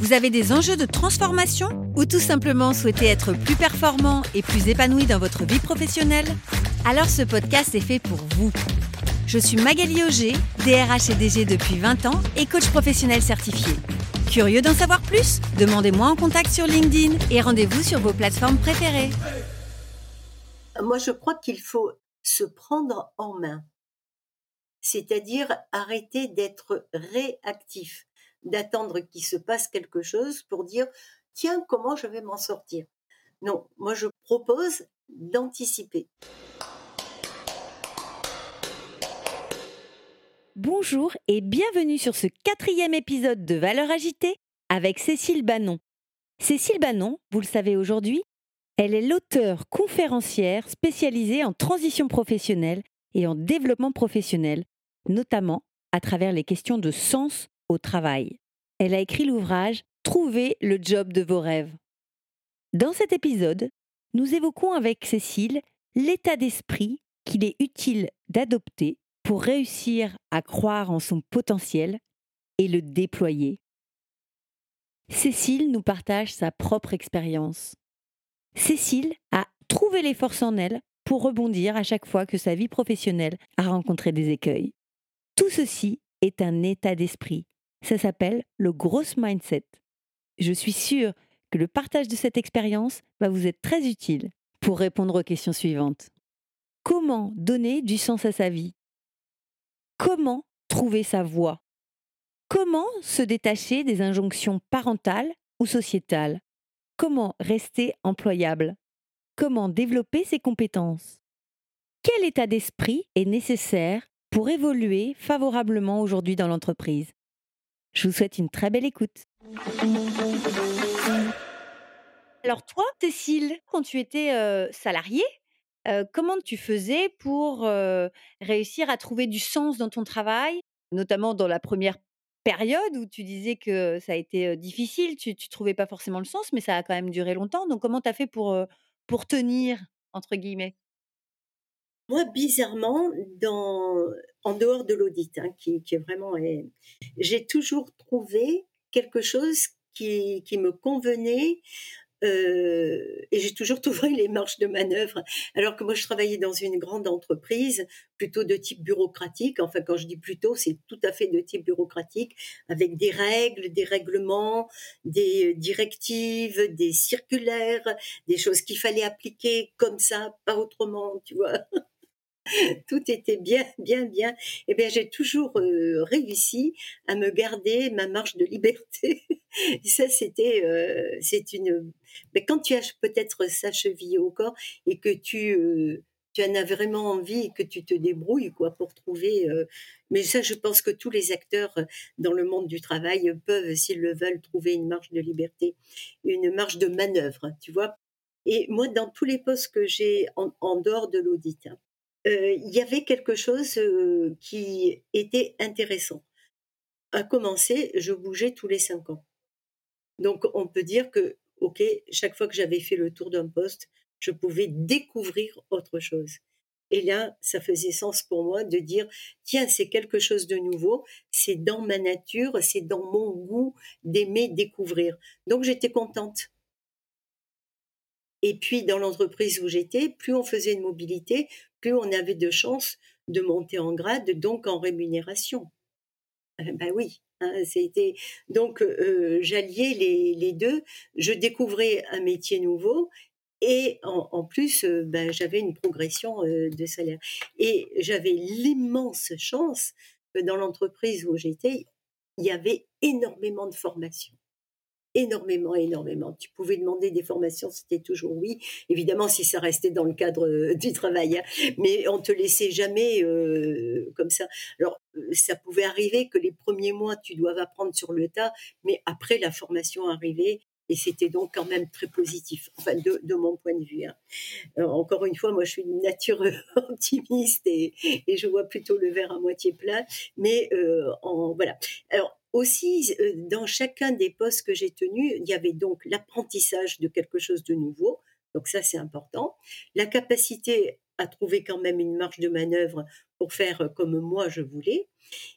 vous avez des enjeux de transformation ou tout simplement souhaitez être plus performant et plus épanoui dans votre vie professionnelle? Alors ce podcast est fait pour vous. Je suis Magali Auger, DRH et DG depuis 20 ans et coach professionnel certifié. Curieux d'en savoir plus? Demandez-moi en contact sur LinkedIn et rendez-vous sur vos plateformes préférées. Moi, je crois qu'il faut se prendre en main, c'est-à-dire arrêter d'être réactif, d'attendre qu'il se passe quelque chose pour dire tiens, comment je vais m'en sortir? Non, moi je propose d'anticiper. Bonjour et bienvenue sur ce quatrième épisode de Valeurs agitée avec Cécile Bannon. Cécile Bannon, vous le savez aujourd'hui, elle est l'auteure conférencière spécialisée en transition professionnelle et en développement professionnel, notamment à travers les questions de sens au travail. Elle a écrit l'ouvrage Trouver le job de vos rêves. Dans cet épisode, nous évoquons avec Cécile l'état d'esprit qu'il est utile d'adopter pour réussir à croire en son potentiel et le déployer. Cécile nous partage sa propre expérience. Cécile a trouvé les forces en elle pour rebondir à chaque fois que sa vie professionnelle a rencontré des écueils. Tout ceci est un état d'esprit. Ça s'appelle le gross mindset. Je suis sûre que le partage de cette expérience va vous être très utile pour répondre aux questions suivantes. Comment donner du sens à sa vie? Comment trouver sa voie? Comment se détacher des injonctions parentales ou sociétales? Comment rester employable? Comment développer ses compétences? Quel état d'esprit est nécessaire pour évoluer favorablement aujourd'hui dans l'entreprise? Je vous souhaite une très belle écoute. Alors toi, Cécile, quand tu étais salariée, comment tu faisais pour réussir à trouver du sens dans ton travail, notamment dans la première période où tu disais que ça a été difficile, tu ne trouvais pas forcément le sens, mais ça a quand même duré longtemps. Donc comment tu as fait pour, pour tenir, entre guillemets? Moi, bizarrement, en dehors de l'audit, hein, qui, est vraiment, j'ai toujours trouvé quelque chose qui, me convenait euh, et j'ai toujours trouvé les marges de manœuvre. Alors que moi, je travaillais dans une grande entreprise, plutôt de type bureaucratique. Enfin, quand je dis plutôt, c'est tout à fait de type bureaucratique, avec des règles, des règlements, des directives, des circulaires, des choses qu'il fallait appliquer comme ça, pas autrement, tu vois. tout était bien, bien, bien. Eh bien, j'ai toujours euh, réussi à me garder ma marge de liberté. Ça, c'était, euh, c'est une. Mais quand tu as peut-être sa cheville au corps et que tu, euh, tu en as vraiment envie et que tu te débrouilles, quoi, pour trouver. mais ça, je pense que tous les acteurs dans le monde du travail peuvent, s'ils le veulent, trouver une marge de liberté, une marge de manœuvre, tu vois. Et moi, dans tous les postes que j'ai en, dehors de l'audit, hein, il y avait quelque chose qui était intéressant. À commencer, je bougeais tous les cinq ans. Donc, on peut dire que, OK, chaque fois que j'avais fait le tour d'un poste, je pouvais découvrir autre chose. Et là, ça faisait sens pour moi de dire, tiens, c'est quelque chose de nouveau, c'est dans ma nature, c'est dans mon goût d'aimer découvrir. Donc, j'étais contente. Et puis, dans l'entreprise où j'étais, plus on faisait une mobilité, plus on avait de chances de monter en grade, donc en rémunération. ben oui, hein, c'était donc euh, j'alliais les, deux. Je découvrais un métier nouveau et en, plus, euh, ben, j'avais une progression euh, de salaire. Et j'avais l'immense chance que dans l'entreprise où j'étais, il y avait énormément de formation énormément, énormément. Tu pouvais demander des formations, c'était toujours oui. Évidemment, si ça restait dans le cadre euh, du travail, hein. mais on te laissait jamais euh, comme ça. Alors, euh, ça pouvait arriver que les premiers mois, tu dois apprendre sur le tas, mais après la formation arrivait et c'était donc quand même très positif, enfin de, mon point de vue. Hein. encore une fois, moi je suis une nature optimiste et, et, je vois plutôt le verre à moitié plein, mais en, voilà. Alors aussi, dans chacun des postes que j'ai tenus, il y avait donc l'apprentissage de quelque chose de nouveau, donc ça c'est important, la capacité à trouver quand même une marge de manœuvre pour faire comme moi je voulais,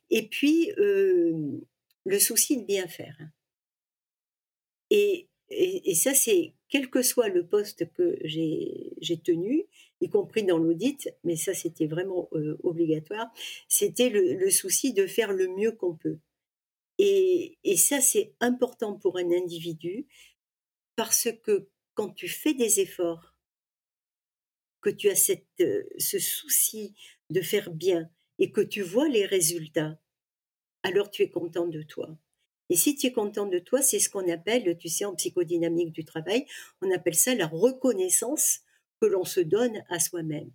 et puis le souci de bien faire. Et, ça, c'est quel que soit le poste que j'ai tenu, y compris dans l'audit, mais ça, c'était vraiment euh, obligatoire, c'était le, souci de faire le mieux qu'on peut. Et, ça, c'est important pour un individu parce que quand tu fais des efforts, que tu as cette, euh, ce souci de faire bien et que tu vois les résultats, alors tu es content de toi. Et si tu es content de toi, c'est ce qu'on appelle, tu sais, en psychodynamique du travail, on appelle ça la reconnaissance que l'on se donne à soi-même.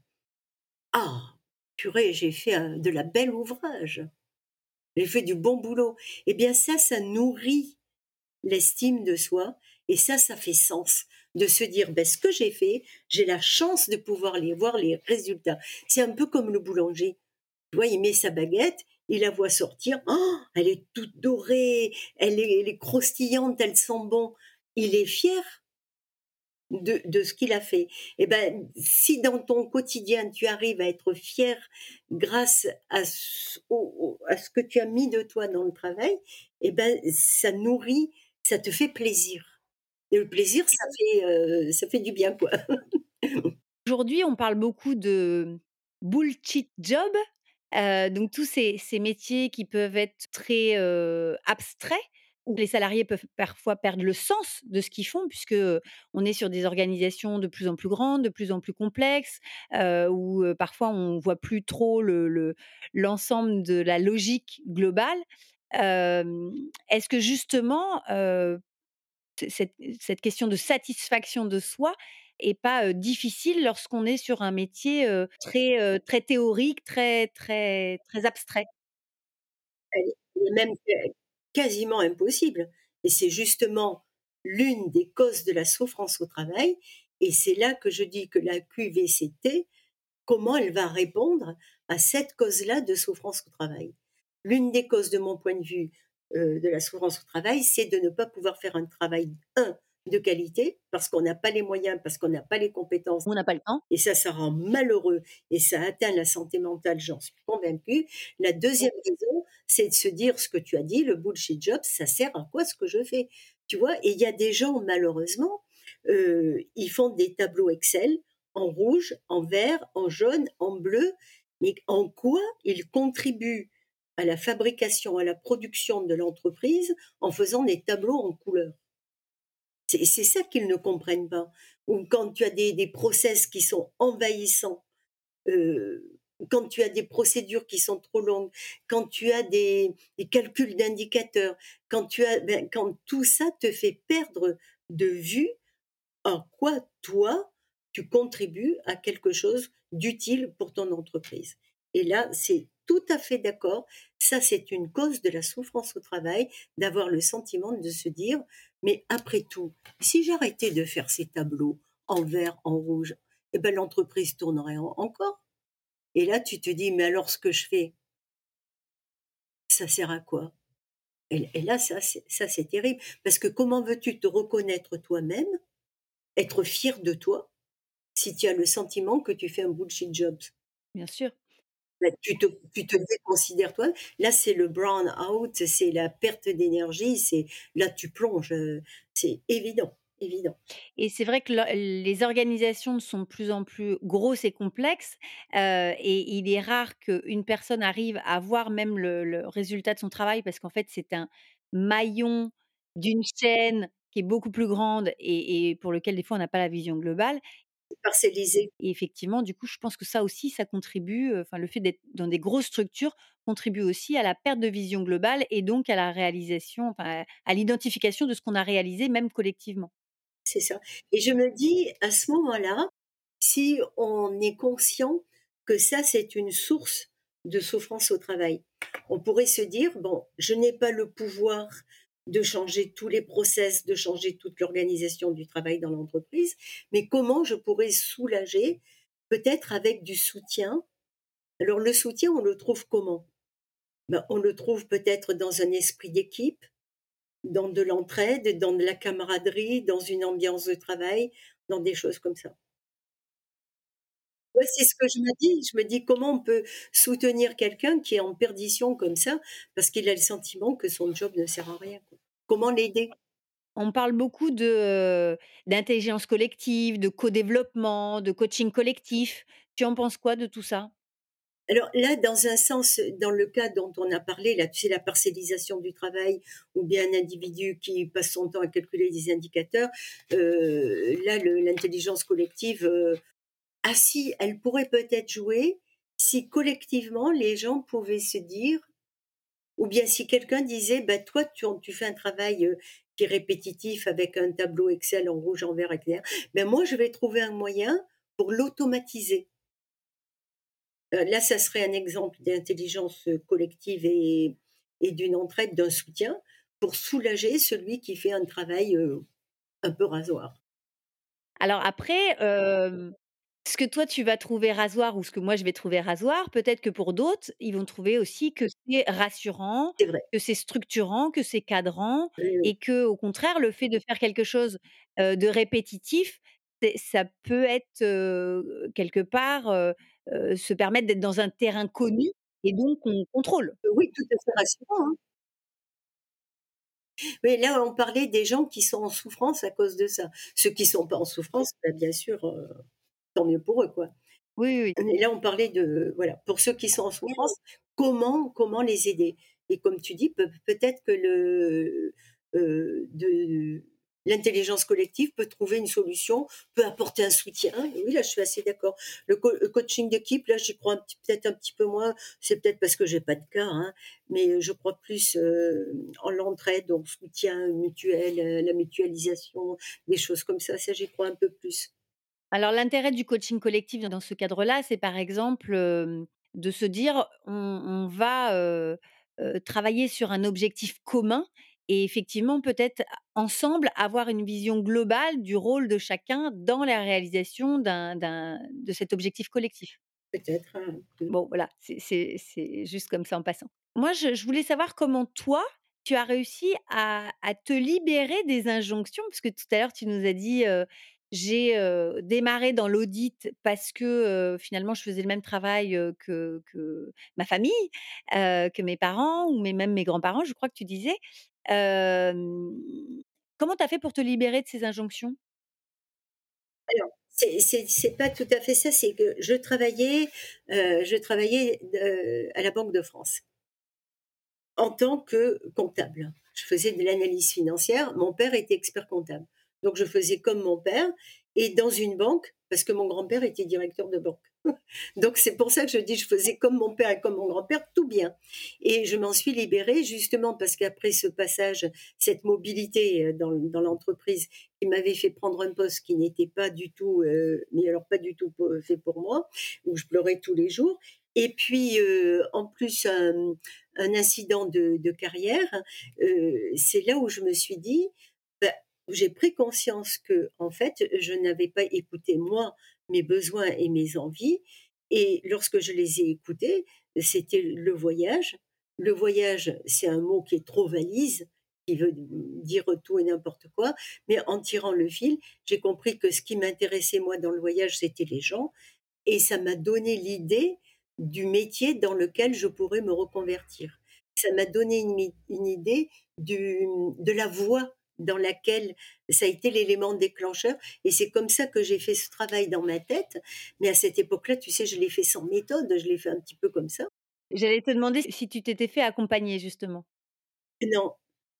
Ah, purée, j'ai fait de la belle ouvrage. J'ai fait du bon boulot. Eh bien, ça, ça nourrit l'estime de soi. Et ça, ça fait sens de se dire, ben, ce que j'ai fait, j'ai la chance de pouvoir les voir les résultats. C'est un peu comme le boulanger. Tu il met sa baguette, il la voit sortir, oh, elle est toute dorée, elle est, croustillante, elle sent bon. Il est fier de, ce qu'il a fait. Et eh ben, si dans ton quotidien tu arrives à être fier grâce à ce, à ce que tu as mis de toi dans le travail, et eh ben, ça nourrit, ça te fait plaisir. Et le plaisir, ça fait, euh, ça fait du bien, quoi. Aujourd'hui, on parle beaucoup de bullshit job, donc tous ces, métiers qui peuvent être très abstraits, où les salariés peuvent parfois perdre le sens de ce qu'ils font, puisque on est sur des organisations de plus en plus grandes, de plus en plus complexes, où parfois on voit plus trop l'ensemble de la logique globale. Est-ce que justement cette, question de satisfaction de soi et pas difficile lorsqu'on est sur un métier très très théorique, très très très abstrait? Est même quasiment impossible. Et c'est justement l'une des causes de la souffrance au travail. Et c'est là que je dis que la QVCT, comment elle va répondre à cette cause-là de souffrance au travail? L'une des causes de mon point de vue de la souffrance au travail, c'est de ne pas pouvoir faire un travail, un, de qualité parce qu'on n'a pas les moyens, parce qu'on n'a pas les compétences. On n'a pas le temps. Et ça, ça rend malheureux et ça atteint la santé mentale, j'en suis convaincue. La deuxième raison, c'est de se dire ce que tu as dit, le bullshit job, ça sert à quoi ce que je fais? Tu vois, et il y a des gens, malheureusement, euh, ils font des tableaux Excel en rouge, en vert, en jaune, en bleu, mais en quoi ils contribuent à la fabrication, à la production de l'entreprise en faisant des tableaux en couleur? C'est ça qu'ils ne comprennent pas. Ou quand tu as des, process qui sont envahissants, euh, quand tu as des procédures qui sont trop longues, quand tu as des, calculs d'indicateurs, quand ben, quand tout ça te fait perdre de vue en quoi toi tu contribues à quelque chose d'utile pour ton entreprise. Et là, c'est tout à fait d'accord. Ça, c'est une cause de la souffrance au travail, d'avoir le sentiment de se dire, mais après tout, si j'arrêtais de faire ces tableaux en vert, en rouge, eh ben, l'entreprise tournerait encore. Et là, tu te dis, mais alors ce que je fais, ça sert à quoi? Et, et, là, ça, c'est terrible. Parce que comment veux-tu te reconnaître toi-même, être fier de toi, si tu as le sentiment que tu fais un bullshit job? Bien sûr. Bah, tu te, tu te déconsidères toi. Là, c'est le brown out, c'est la perte d'énergie, c'est là tu plonges, c'est évident. Évident. Et c'est vrai que les organisations sont de plus en plus grosses et complexes, et il est rare qu'une personne arrive à voir même le, résultat de son travail, parce qu'en fait, c'est un maillon d'une chaîne qui est beaucoup plus grande et, et pour lequel des fois on n'a pas la vision globale parcellisé. Et effectivement, du coup, je pense que ça aussi, ça contribue, enfin, le fait d'être dans des grosses structures contribue aussi à la perte de vision globale et donc à la réalisation, enfin, à l'identification de ce qu'on a réalisé, même collectivement. C'est ça. Et je me dis, à ce moment-là, si on est conscient que ça, c'est une source de souffrance au travail, on pourrait se dire, bon, je n'ai pas le pouvoir de changer tous les process, de changer toute l'organisation du travail dans l'entreprise, mais comment je pourrais soulager, peut-être avec du soutien. Alors le soutien, on le trouve comment? Ben, On le trouve peut-être dans un esprit d'équipe, dans de l'entraide, dans de la camaraderie, dans une ambiance de travail, dans des choses comme ça. C'est ce que je me dis. Je me dis comment on peut soutenir quelqu'un qui est en perdition comme ça parce qu'il a le sentiment que son job ne sert à rien. Comment l'aider? On parle beaucoup de d'intelligence collective, de co-développement, de coaching collectif. Tu en penses quoi de tout ça? Alors là, dans un sens, dans le cas dont on a parlé, là, tu sais, la parcellisation du travail, ou bien un individu qui passe son temps à calculer des indicateurs, euh, là, l'intelligence collective, euh, ah si, elle pourrait peut-être jouer si collectivement les gens pouvaient se dire, ou bien si quelqu'un disait, bah, toi, tu, tu fais un travail euh, qui est répétitif avec un tableau Excel en rouge, en vert, etc. Ben moi, je vais trouver un moyen pour l'automatiser. Euh, là, ça serait un exemple d'intelligence collective et, et d'une entraide, d'un soutien pour soulager celui qui fait un travail euh, un peu rasoir. Alors après, ce que toi tu vas trouver rasoir ou ce que moi je vais trouver rasoir, peut-être que pour d'autres, ils vont trouver aussi que c'est rassurant, que c'est structurant, que c'est cadrant et que au contraire le fait de faire quelque chose, de répétitif, ça peut être, quelque part, se permettre d'être dans un terrain connu et donc on contrôle. Oui, tout à fait rassurant, hein. Oui, là, on parlait des gens qui sont en souffrance à cause de ça. Ceux qui sont pas en souffrance, bah, bien sûr, tant mieux pour eux, quoi. Oui, oui. Et là, on parlait de, voilà, pour ceux qui sont en souffrance, comment, comment les aider? Et comme tu dis, peut-être que le, euh, de, l'intelligence collective peut trouver une solution, peut apporter un soutien. oui, là, je suis assez d'accord. Le, coaching d'équipe, là, j'y crois peut-être un petit peu moins. C'est peut-être parce que j'ai pas de cas, hein, mais je crois plus euh, en l'entraide, donc soutien mutuel, euh, la mutualisation, des choses comme ça. Ça, j'y crois un peu plus. Alors l'intérêt du coaching collectif dans ce cadre-là, c'est par exemple de se dire on, va travailler sur un objectif commun et effectivement peut-être ensemble avoir une vision globale du rôle de chacun dans la réalisation de cet objectif collectif. Peut-être. Hein, bon, voilà, c'est juste comme ça en passant. Moi, je, voulais savoir comment toi, tu as réussi à, te libérer des injonctions, parce que tout à l'heure, tu nous as dit, j'ai démarré dans l'audit parce que finalement je faisais le même travail que, ma famille, que mes parents ou même mes grands-parents, je crois que tu disais. comment tu as fait pour te libérer de ces injonctions? Alors, c'est pas tout à fait ça, c'est que je travaillais, je travaillais à la Banque de France en tant que comptable. Je faisais de l'analyse financière. Mon père était expert comptable. Donc je faisais comme mon père et dans une banque parce que mon grand-père était directeur de banque. Donc c'est pour ça que je dis je faisais comme mon père et comme mon grand-père tout bien. Et je m'en suis libérée justement parce qu'après ce passage, cette mobilité euh, dans, dans l'entreprise qui m'avait fait prendre un poste qui n'était pas du tout, euh, mais alors pas du tout fait pour moi, où je pleurais tous les jours. Et puis euh, en plus un, incident de, carrière, c'est là où je me suis dit j'ai pris conscience que, en fait, je n'avais pas écouté moi mes besoins et mes envies. Et lorsque je les ai écoutés, c'était le voyage. Le voyage, c'est un mot qui est trop valise, qui veut dire tout et n'importe quoi. Mais en tirant le fil, j'ai compris que ce qui m'intéressait moi dans le voyage, c'était les gens. Et ça m'a donné l'idée du métier dans lequel je pourrais me reconvertir. Ça m'a donné une, idée de la voie dans laquelle ça a été l'élément déclencheur. Et c'est comme ça que j'ai fait ce travail dans ma tête. Mais à cette époque-là, tu sais, je l'ai fait sans méthode, je l'ai fait un petit peu comme ça. J'allais te demander si tu t'étais fait accompagner, justement. Non,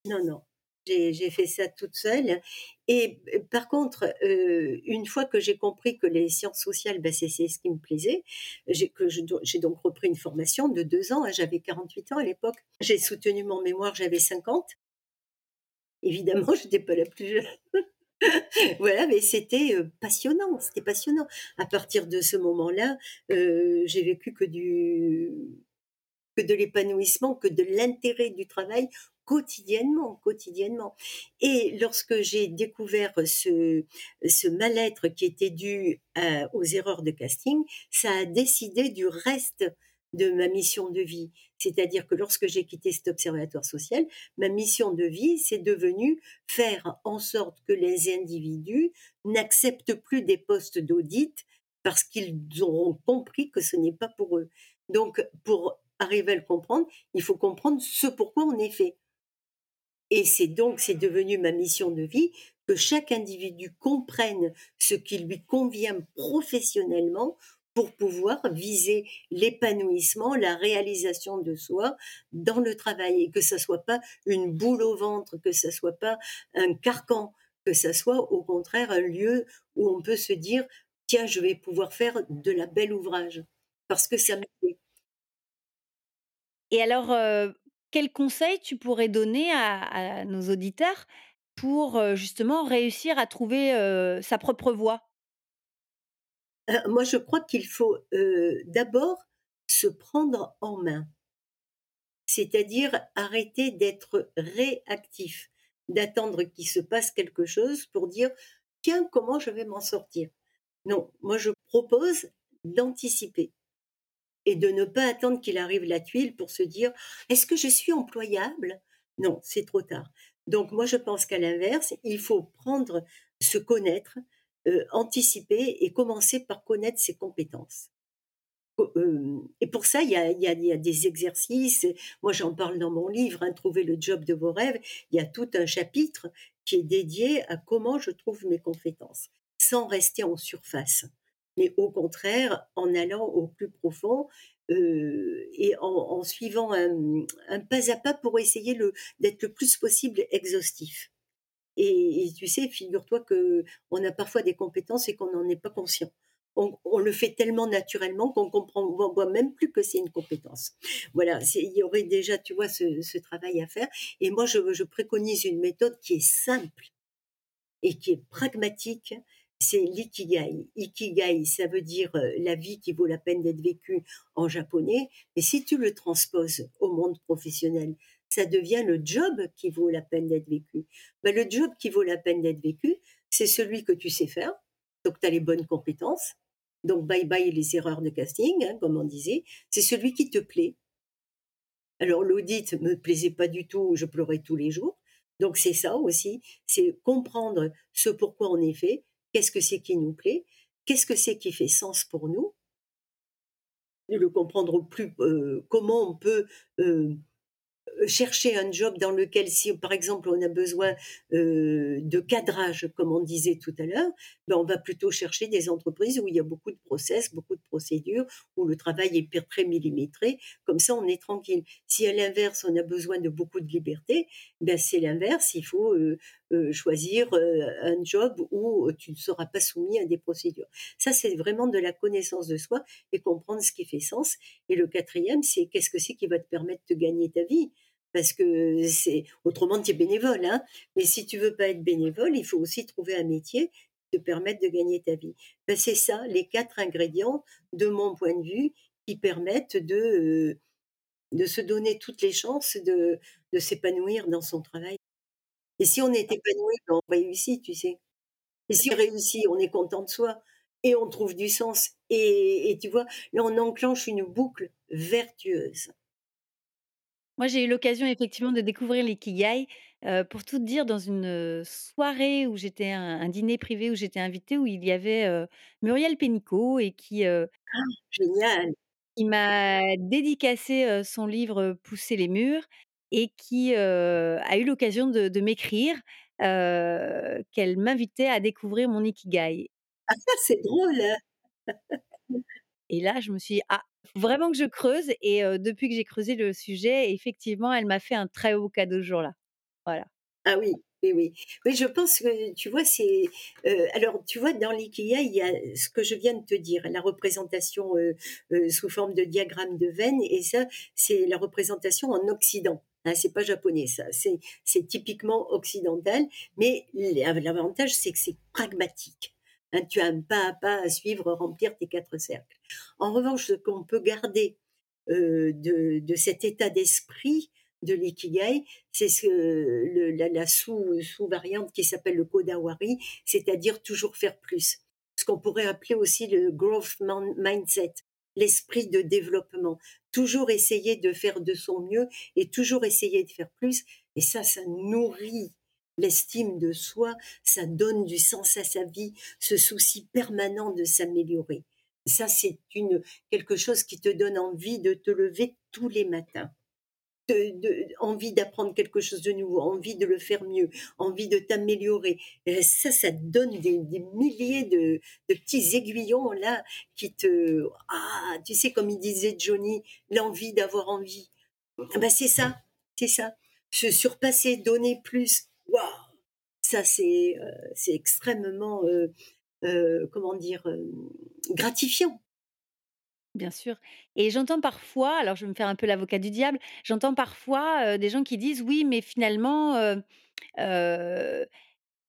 non, non. J'ai fait ça toute seule. Et euh, par contre, euh, une fois que j'ai compris que les sciences sociales, ben c'est ce qui me plaisait, j'ai donc repris une formation de deux ans. Hein, j'avais 48 ans à l'époque. J'ai soutenu mon mémoire, j'avais 50. Évidemment, je n'étais pas la plus jeune. voilà, mais c'était passionnant, c'était passionnant. À partir de ce moment-là, j'ai vécu que du que de l'épanouissement, que de l'intérêt du travail quotidiennement, quotidiennement. Et lorsque j'ai découvert ce, ce mal-être qui était dû aux erreurs de casting, ça a décidé du reste de ma mission de vie. C'est-à-dire que lorsque j'ai quitté cet observatoire social, ma mission de vie, c'est devenu faire en sorte que les individus n'acceptent plus des postes d'audit parce qu'ils auront compris que ce n'est pas pour eux. Donc, pour arriver à le comprendre, il faut comprendre ce pourquoi on est fait. Et c'est donc, c'est devenu ma mission de vie que chaque individu comprenne ce qui lui convient professionnellement pour pouvoir viser l'épanouissement, la réalisation de soi dans le travail. Et que ça soit pas une boule au ventre, que ça soit pas un carcan, que ça soit au contraire un lieu où on peut se dire tiens, je vais pouvoir faire de la belle ouvrage. Parce que ça me plaît. Et alors, euh, quel conseil tu pourrais donner à, nos auditeurs pour euh, justement réussir à trouver euh, sa propre voie? Moi, je crois qu'il faut euh, d'abord se prendre en main, c'est-à-dire arrêter d'être réactif, d'attendre qu'il se passe quelque chose pour dire tiens, comment je vais m'en sortir? Non, moi je propose d'anticiper et de ne pas attendre qu'il arrive la tuile pour se dire est-ce que je suis employable? Non, c'est trop tard. Donc moi je pense qu'à l'inverse, il faut prendre, se connaître, euh, anticiper et commencer par connaître ses compétences. Euh, et pour ça, il y a, des exercices. Moi, j'en parle dans mon livre, hein, Trouver le job de vos rêves. Il y a tout un chapitre qui est dédié à comment je trouve mes compétences, sans rester en surface, mais au contraire, en allant au plus profond euh, et en, suivant un, un, pas à pas pour essayer d'être le plus possible exhaustif. Et, tu sais, figure-toi que on a parfois des compétences et qu'on n'en est pas conscient. On, le fait tellement naturellement qu'on comprend, on voit même plus que c'est une compétence. Voilà, il y aurait déjà, tu vois, ce, travail à faire. Et moi, je, je, préconise une méthode qui est simple et qui est pragmatique. C'est l'ikigai. Ikigai, ça veut dire euh, la vie qui vaut la peine d'être vécue en japonais. Mais si tu le transposes au monde professionnel, ça devient le job qui vaut la peine d'être vécu. Ben, le job qui vaut la peine d'être vécu, c'est celui que tu sais faire, donc tu as les bonnes compétences, donc bye bye les erreurs de casting, hein, comme on disait, c'est celui qui te plaît. Alors l'audit me plaisait pas du tout, je pleurais tous les jours. Donc c'est ça aussi, c'est comprendre ce pourquoi on est fait, qu'est-ce que c'est qui nous plaît, qu'est-ce que c'est qui fait sens pour nous, le comprendre plus, euh, comment on peut euh, chercher un job dans lequel, si par exemple on a besoin euh, de cadrage, comme on disait tout à l'heure, ben on va plutôt chercher des entreprises où il y a beaucoup de process, beaucoup de procédures, où le travail est très millimétré. Comme ça, on est tranquille. Si à l'inverse, on a besoin de beaucoup de liberté, ben c'est l'inverse. Il faut euh, choisir un job où tu ne seras pas soumis à des procédures. Ça, c'est vraiment de la connaissance de soi et comprendre ce qui fait sens. Et le quatrième, c'est qu'est-ce que c'est qui va te permettre de gagner ta vie? Parce que c'est autrement tu es bénévole. Hein Mais si tu veux pas être bénévole, il faut aussi trouver un métier qui te permette de gagner ta vie. Ben, c'est ça, les quatre ingrédients, de mon point de vue, qui permettent de, de se donner toutes les chances de, de s'épanouir dans son travail. Et si on est épanoui, ben, on réussit, tu sais. Et si on réussit, on est content de soi et on trouve du sens. Et, et tu vois, là, on enclenche une boucle vertueuse. Moi, j'ai eu l'occasion effectivement de découvrir l'ikigai, euh, pour tout dire dans une, soirée où j'étais un dîner privé où j'étais invitée, où il y avait, euh, Muriel Pénicaud et qui, euh ah! Génial! qui m'a dédicacé, son livre, «Pousser les murs» et qui, a eu l'occasion de m'écrire, qu'elle m'invitait à découvrir mon ikigai. Ah ça, c'est drôle, hein! Et là, je me suis dit: «Ah, vraiment que je creuse» et depuis que j'ai creusé le sujet, effectivement, elle m'a fait un très beau cadeau ce jour-là. Voilà. Ah oui, oui, oui. Oui, je pense que, tu vois, c'est... alors, tu vois, dans l'IKEA, il y a ce que je viens de te dire, la représentation sous forme de diagramme de veine, et ça, c'est la représentation en Occident. Hein, c'est pas japonais, ça. C'est typiquement occidental, mais l'avantage, c'est que c'est pragmatique. Hein, tu as pas à pas à suivre, remplir tes quatre cercles. En revanche, ce qu'on peut garder euh, de, cet état d'esprit de l'ikigai, c'est ce, la, sous, sous-variante qui s'appelle le kodawari, c'est-à-dire toujours faire plus. Ce qu'on pourrait appeler aussi le growth mindset, l'esprit de développement. Toujours essayer de faire de son mieux et toujours essayer de faire plus. Et ça, ça nourrit l'estime de soi, ça donne du sens à sa vie, ce souci permanent de s'améliorer. Ça, c'est une quelque chose qui te donne envie de te lever tous les matins envie d'apprendre quelque chose de nouveau, envie de le faire mieux, envie de t'améliorer. Ça, ça te donne des, milliers de, petits aiguillons là qui te... Ah, tu sais, comme il disait Johnny, l'envie d'avoir envie. Ah ben c'est ça, c'est ça. Se surpasser, donner plus. Waouh Ça, c'est euh, extrêmement, euh, euh, comment dire, gratifiant. Bien sûr. Et j'entends parfois, alors je vais me faire un peu l'avocat du diable, j'entends parfois des gens qui disent oui, mais finalement,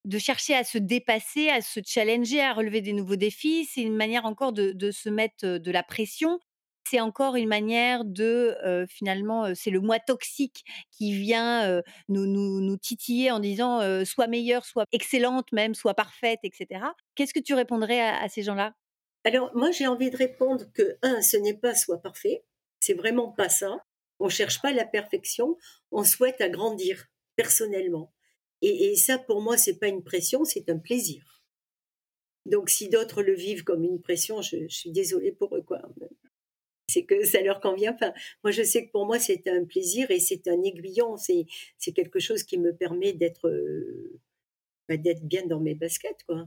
de chercher à se dépasser, à se challenger, à relever des nouveaux défis, c'est une manière encore de, se mettre de la pression. C'est encore une manière de, finalement, c'est le moi toxique qui vient nous, titiller en disant sois meilleure, sois excellente même, sois parfaite, etc. Qu'est-ce que tu répondrais à ces gens-là? Alors, moi, j'ai envie de répondre que, un, ce n'est pas soit parfait. C'est vraiment pas ça. On cherche pas la perfection. On souhaite agrandir personnellement. Et, ça, pour moi, c'est pas une pression, c'est un plaisir. Donc, si d'autres le vivent comme une pression, je, suis désolée pour eux, quoi. C'est que ça leur convient. Moi, je sais que pour moi, c'est un plaisir et c'est un aiguillon. C'est, c'est quelque chose qui me permet d'être, euh, bah, d'être bien dans mes baskets, quoi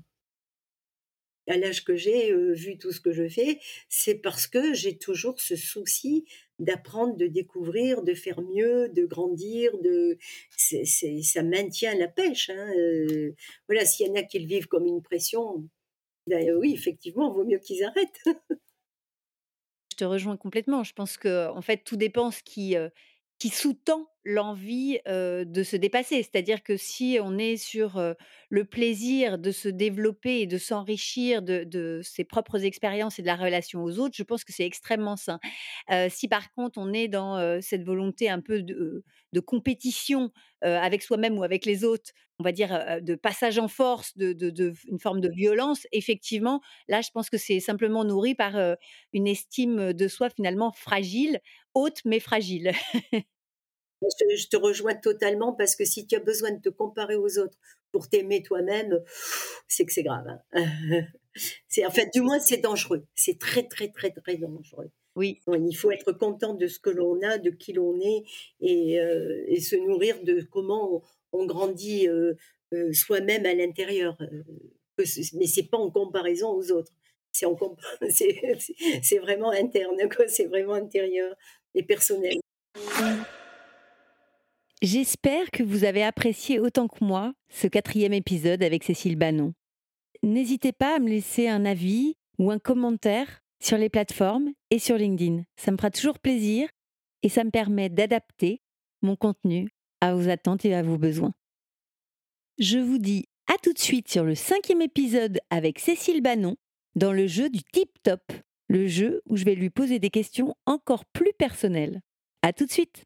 à l'âge que j'ai, vu tout ce que je fais, c'est parce que j'ai toujours ce souci d'apprendre, de découvrir, de faire mieux, de grandir, de ça maintient la pêche. Hein, voilà, s'il y en a qui le vivent comme une pression, ben oui, effectivement, vaut mieux qu'ils arrêtent. Je te rejoins complètement. Je pense que en fait, tout dépend ce qui sous-tend l'envie de se dépasser. C'est-à-dire que si on est sur le plaisir de se développer et de s'enrichir de, ses propres expériences et de la relation aux autres, je pense que c'est extrêmement sain. si par contre on est dans cette volonté un peu de, compétition avec soi-même ou avec les autres, on va dire de passage en force, de, une forme de violence, effectivement, là je pense que c'est simplement nourri par une estime de soi finalement fragile, haute mais fragile. Je, te rejoins totalement parce que si tu as besoin de te comparer aux autres pour t'aimer toi-même, c'est que c'est grave. Hein. c'est en fait, du moins, c'est dangereux. C'est très, très, très, très dangereux. Oui. il faut être content de ce que l'on a, de qui l'on est, et, euh, et, se nourrir de comment on, grandit euh, euh, soi-même à l'intérieur. mais c'est pas en comparaison aux autres. C'est, c'est, vraiment interne, c'est vraiment intérieur et personnel. J'espère que vous avez apprécié autant que moi ce quatrième épisode avec Cécile Bannon. N'hésitez pas à me laisser un avis ou un commentaire sur les plateformes et sur LinkedIn. Ça me fera toujours plaisir et ça me permet d'adapter mon contenu à vos attentes et à vos besoins. Je vous dis à tout de suite sur le cinquième épisode avec Cécile Bannon dans le jeu du Tip Top, le jeu où je vais lui poser des questions encore plus personnelles. À tout de suite!